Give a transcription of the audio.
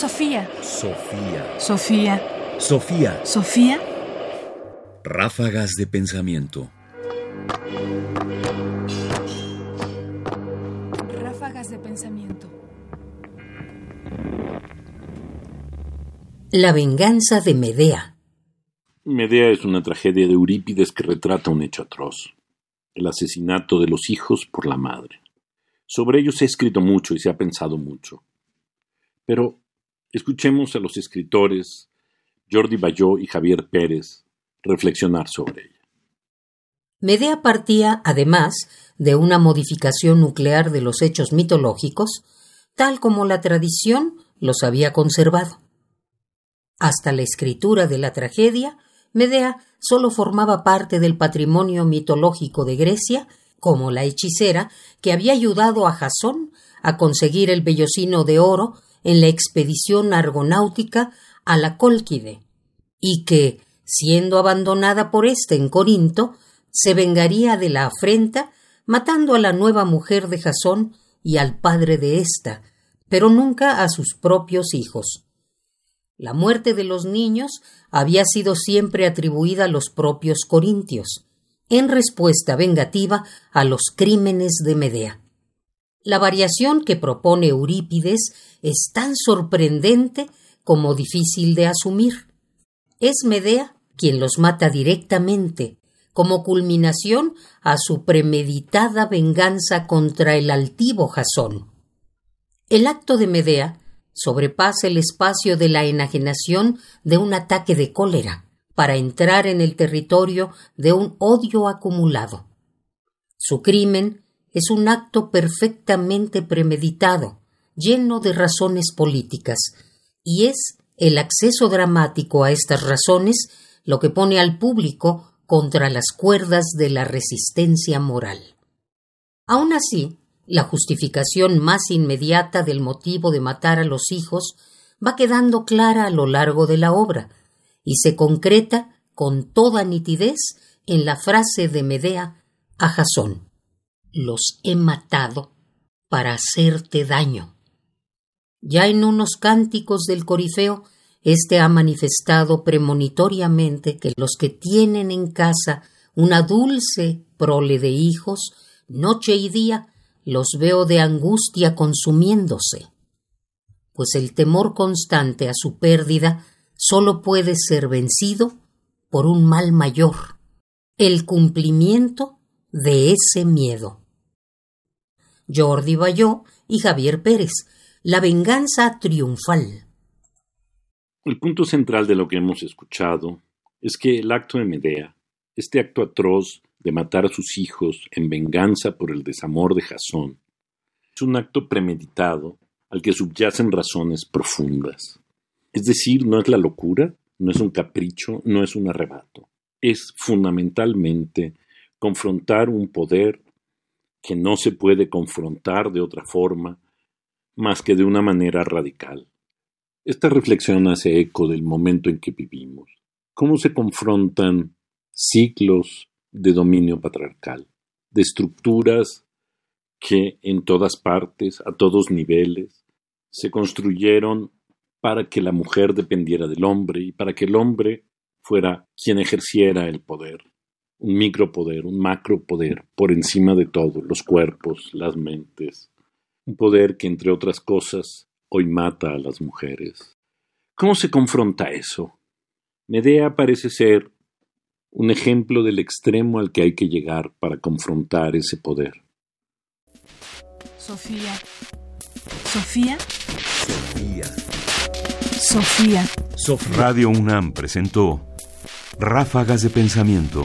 Sofía. Sofía. Sofía. Sofía. Sofía. Ráfagas de pensamiento. Ráfagas de pensamiento. La venganza de Medea. Medea es una tragedia de Eurípides que retrata un hecho atroz, el asesinato de los hijos por la madre. Sobre ello se ha escrito mucho y se ha pensado mucho. Pero escuchemos a los escritores Jordi Bayó y Javier Pérez reflexionar sobre ella. Medea partía, además, de una modificación nuclear de los hechos mitológicos, tal como la tradición los había conservado. Hasta la escritura de la tragedia, Medea solo formaba parte del patrimonio mitológico de Grecia, como la hechicera que había ayudado a Jasón a conseguir el vellocino de oro en la expedición argonáutica a la Cólquide, y que, siendo abandonada por éste en Corinto, se vengaría de la afrenta matando a la nueva mujer de Jasón y al padre de ésta, pero nunca a sus propios hijos. La muerte de los niños había sido siempre atribuida a los propios corintios, en respuesta vengativa a los crímenes de Medea. La variación que propone Eurípides es tan sorprendente como difícil de asumir. Es Medea quien los mata directamente, como culminación a su premeditada venganza contra el altivo Jasón. El acto de Medea sobrepasa el espacio de la enajenación de un ataque de cólera para entrar en el territorio de un odio acumulado. Su crimen es un acto perfectamente premeditado, lleno de razones políticas, y es el acceso dramático a estas razones lo que pone al público contra las cuerdas de la resistencia moral. Aun así, la justificación más inmediata del motivo de matar a los hijos va quedando clara a lo largo de la obra y se concreta con toda nitidez en la frase de Medea a Jasón Los he matado para hacerte daño. Ya en unos cánticos del Corifeo, éste ha manifestado premonitoriamente que los que tienen en casa una dulce prole de hijos, noche y día, los veo de angustia consumiéndose, pues el temor constante a su pérdida sólo puede ser vencido por un mal mayor, el cumplimiento de ese miedo. Jordi Bayó y Javier Pérez, La venganza triunfal. El punto central de lo que hemos escuchado es que el acto de Medea, este acto atroz de matar a sus hijos en venganza por el desamor de Jasón, es un acto premeditado al que subyacen razones profundas. Es decir, no es la locura, no es un capricho, no es un arrebato. Es fundamentalmente confrontar un poder que no se puede confrontar de otra forma más que de una manera radical. Esta reflexión hace eco del momento en que vivimos. ¿Cómo se confrontan ciclos de dominio patriarcal, de estructuras que en todas partes, a todos niveles, se construyeron para que la mujer dependiera del hombre y para que el hombre fuera quien ejerciera el poder, un micropoder, un macropoder, por encima de todo, los cuerpos, las mentes, un poder que, entre otras cosas, hoy mata a las mujeres. ¿Cómo se confronta eso? Medea parece ser un ejemplo del extremo al que hay que llegar para confrontar ese poder. Sofía. Sofía. Sofía. Sofía. Sofía. Radio UNAM presentó Ráfagas de Pensamiento.